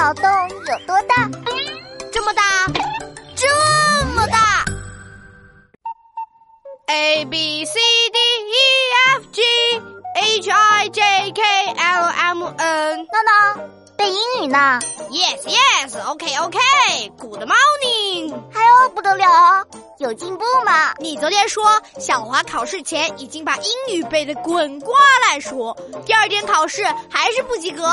脑洞有多大？这么大，这么大。A B C D E F G H I J K L M N。闹闹，背英语呢？Yes Yes OK OK Good morning。还有不得了哦，有进步吗？你昨天说小华考试前已经把英语背得滚瓜烂熟，第二天考试还是不及格，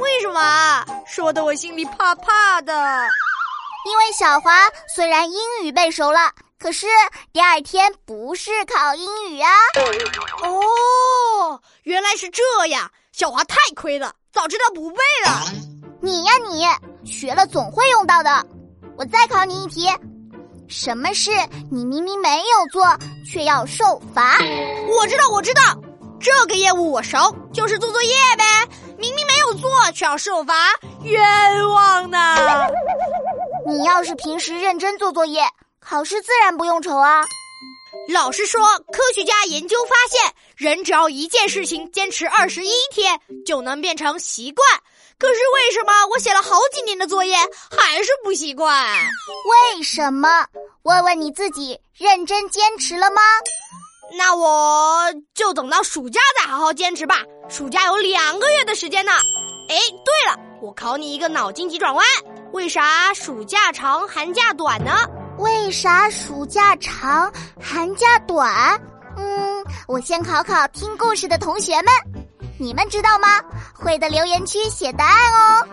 为什么？说的我心里怕怕的。因为小华虽然英语背熟了。可是第二天不是考英语啊！哦，原来是这样，小华太亏了，早知道不背了。你呀你，学了总会用到的。我再考你一题，什么事你明明没有做却要受罚？我知道，我知道，这个业务我熟，就是做作业呗。明明没有做却要受罚，冤枉呢！你要是平时认真做作业。考试自然不用愁啊！老师说，科学家研究发现，人只要一件事情坚持二十一天，就能变成习惯。可是为什么我写了好几年的作业还是不习惯？为什么？问问你自己，认真坚持了吗？那我就等到暑假再好好坚持吧。暑假有两个月的时间呢。哎，对了，我考你一个脑筋急转弯：为啥暑假长，寒假短呢？为啥暑假长，寒假短？嗯，我先考考听故事的同学们，你们知道吗？会的留言区写答案哦。